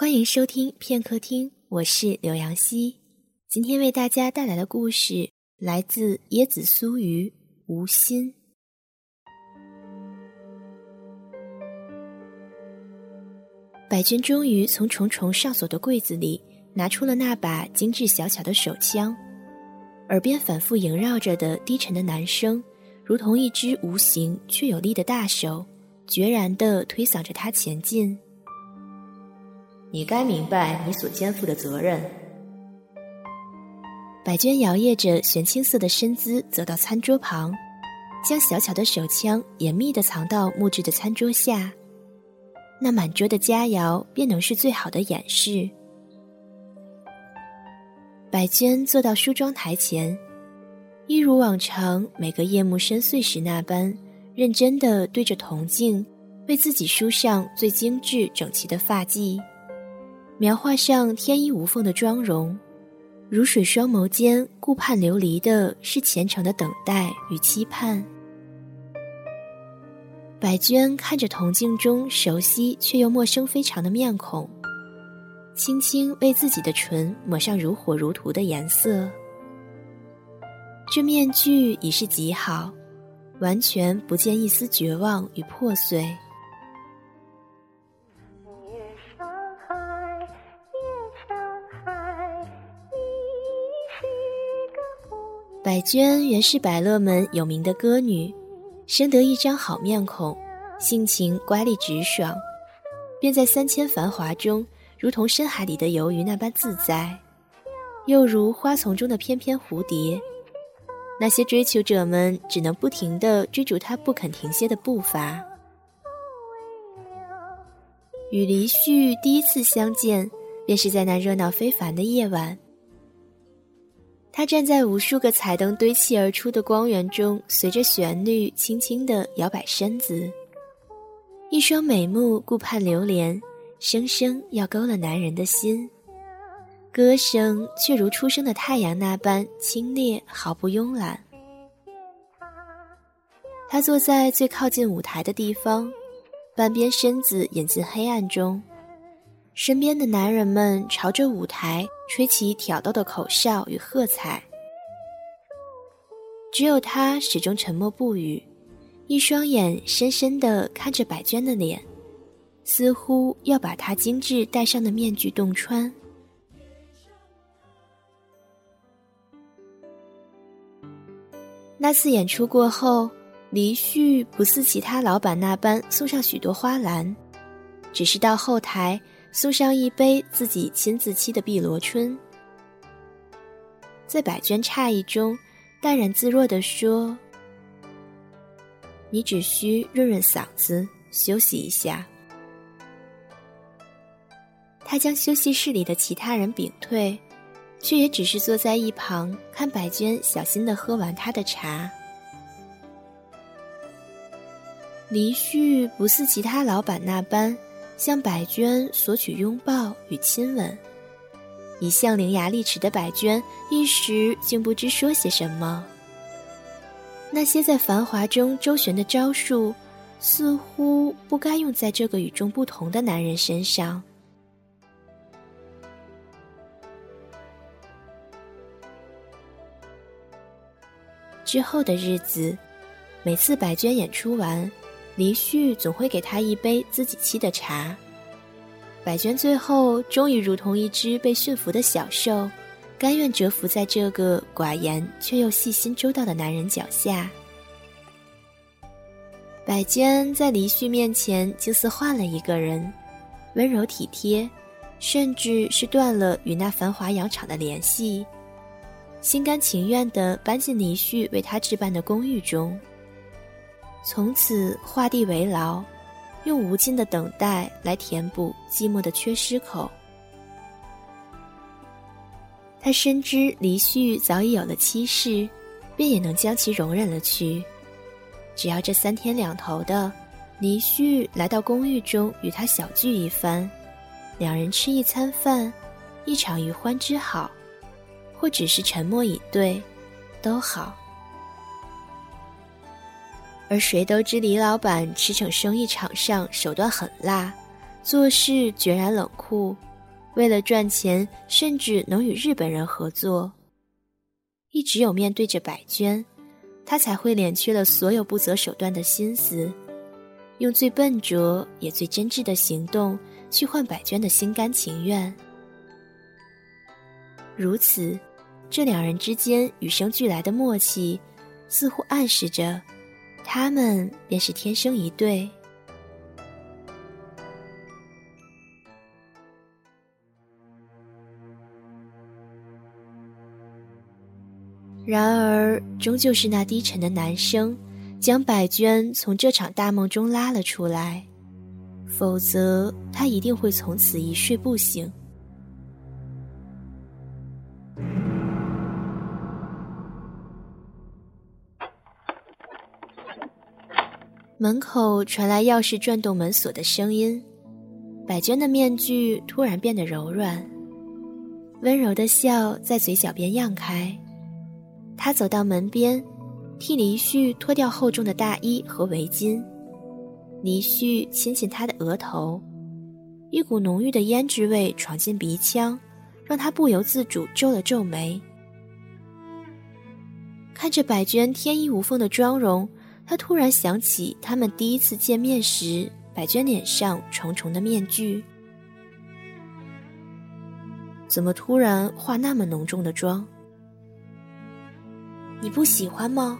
欢迎收听片刻听，我是刘阳希。今天为大家带来的故事来自椰子酥鱼无心。百娟终于从重重上锁的柜子里拿出了那把精致小巧的手枪，耳边反复萦绕着的低沉的男声，如同一只无形却有力的大手，决然地推搡着他前进。你该明白你所肩负的责任。百娟摇曳着玄青色的身姿走到餐桌旁，将小巧的手枪严密地藏到木质的餐桌下。那满桌的佳肴便能是最好的掩饰。百娟坐到梳妆台前，一如往常每个夜幕深邃时那般，认真的对着铜镜，为自己梳上最精致整齐的发髻。描画上天衣无缝的妆容，如水双眸间顾盼流离的是虔诚的等待与期盼。百娟看着铜镜中熟悉却又陌生非常的面孔，轻轻为自己的唇抹上如火如荼的颜色。这面具已是极好，完全不见一丝绝望与破碎。百娟原是百乐门有名的歌女，生得一张好面孔，性情乖戾直爽，便在三千繁华中，如同深海里的游鱼那般自在，又如花丛中的翩翩蝴蝶。那些追求者们只能不停地追逐她不肯停歇的步伐。与离绪第一次相见，便是在那热闹非凡的夜晚。他站在无数个彩灯堆砌而出的光源中，随着旋律轻轻地摇摆身子，一双美目顾盼流连，生生要勾了男人的心。歌声却如初升的太阳那般清冽，毫不慵懒。他坐在最靠近舞台的地方，半边身子隐进黑暗中。身边的男人们朝着舞台吹起挑逗的口哨与喝彩，只有他始终沉默不语，一双眼深深地看着百娟的脸，似乎要把她精致戴上的面具洞穿。那次演出过后，离旭不似其他老板那般送上许多花篮，只是到后台。送上一杯自己亲自沏的碧螺春，在百娟诧异中，淡然自若地说：“你只需润润嗓子，休息一下。”他将休息室里的其他人屏退，却也只是坐在一旁看百娟小心地喝完他的茶。黎旭不似其他老板那般。向百娟索取拥抱与亲吻，一向伶牙俐齿的百娟一时竟不知说些什么。那些在繁华中周旋的招数，似乎不该用在这个与众不同的男人身上。之后的日子，每次百娟演出完。黎旭总会给他一杯自己沏的茶。百娟最后终于如同一只被驯服的小兽，甘愿蛰伏在这个寡言却又细心周到的男人脚下。百娟在黎旭面前竟似换了一个人，温柔体贴，甚至是断了与那繁华洋场的联系，心甘情愿地搬进黎旭为他置办的公寓中。从此画地为牢，用无尽的等待来填补寂寞的缺失口。他深知黎旭早已有了妻室，便也能将其容忍了去。只要这三天两头的，黎旭来到公寓中与他小聚一番，两人吃一餐饭，一场余欢之好，或只是沉默以对，都好。而谁都知李老板驰骋生意场上手段狠辣，做事决然冷酷，为了赚钱，甚至能与日本人合作。一直有面对着百娟，他才会敛去了所有不择手段的心思，用最笨拙也最真挚的行动去换百娟的心甘情愿。如此，这两人之间与生俱来的默契，似乎暗示着，他们便是天生一对。然而，终究是那低沉的男声，将百娟从这场大梦中拉了出来，否则她一定会从此一睡不醒。门口传来钥匙转动门锁的声音，百娟的面具突然变得柔软，温柔的笑在嘴角边漾开。他走到门边，替黎旭脱掉厚重的大衣和围巾。黎旭亲亲他的额头，一股浓郁的胭脂味闯进鼻腔，让他不由自主皱了皱眉。看着百娟天衣无缝的妆容，他突然想起他们第一次见面时，百娟脸上重重的面具，怎么突然化那么浓重的妆？你不喜欢吗？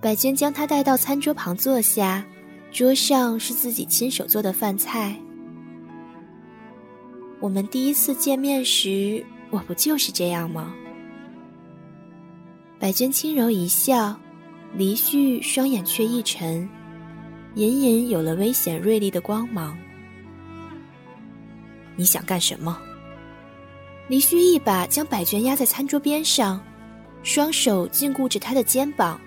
百娟将他带到餐桌旁坐下，桌上是自己亲手做的饭菜。我们第一次见面时，我不就是这样吗？百娟轻柔一笑，黎旭双眼却一沉，隐隐有了危险锐利的光芒。你想干什么？黎旭一把将百娟压在餐桌边上。双手禁锢着他的肩膀，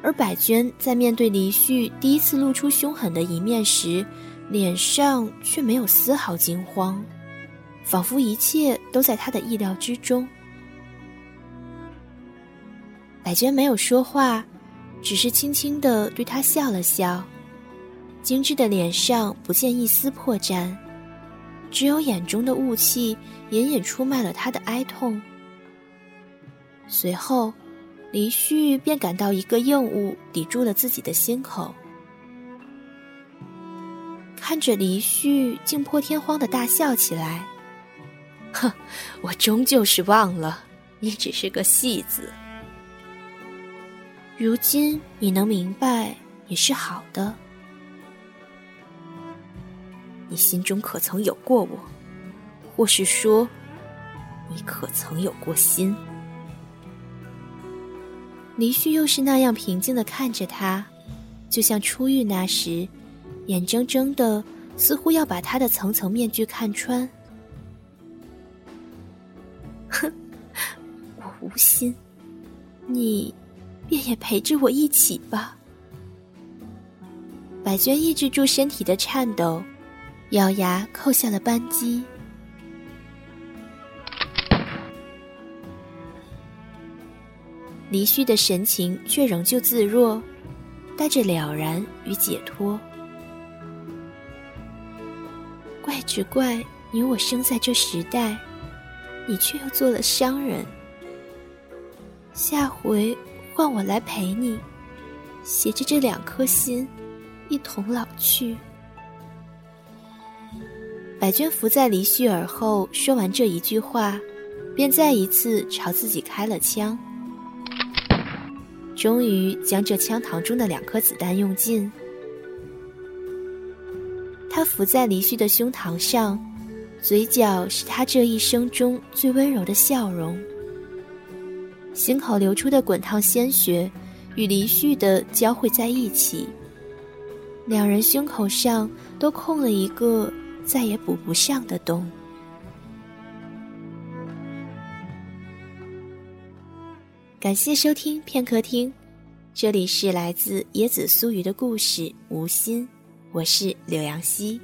而百娟在面对黎旭第一次露出凶狠的一面时，脸上却没有丝毫惊慌，仿佛一切都在他的意料之中。百娟没有说话，只是轻轻的对他笑了笑，精致的脸上不见一丝破绽，只有眼中的雾气隐隐出卖了他的哀痛。随后，李旭便感到一个硬物抵住了自己的心口。看着李旭竟破天荒的大笑起来，哼，我终究是忘了，你只是个戏子。如今你能明白也是好的。你心中可曾有过我，或是说，你可曾有过心？离旭又是那样平静的看着他，就像初遇那时，眼睁睁的，似乎要把他的层层面具看穿。哼，我无心，你便也陪着我一起吧。百娟抑制住身体的颤抖，咬牙扣下了扳机。离旭的神情却仍旧自若，带着了然与解脱。怪只怪你我生在这时代，你却又做了商人。下回换我来陪你，携着这两颗心，一同老去。百娟伏在离旭耳后，说完这一句话，便再一次朝自己开了枪。终于将这枪膛中的两颗子弹用尽。他伏在离旭的胸膛上，嘴角是他这一生中最温柔的笑容。心口流出的滚烫鲜血与离旭的交汇在一起，两人胸口上都空了一个再也补不上的洞。感谢收听片刻听，这里是来自椰子酥鱼的故事《无心》，我是柳阳溪。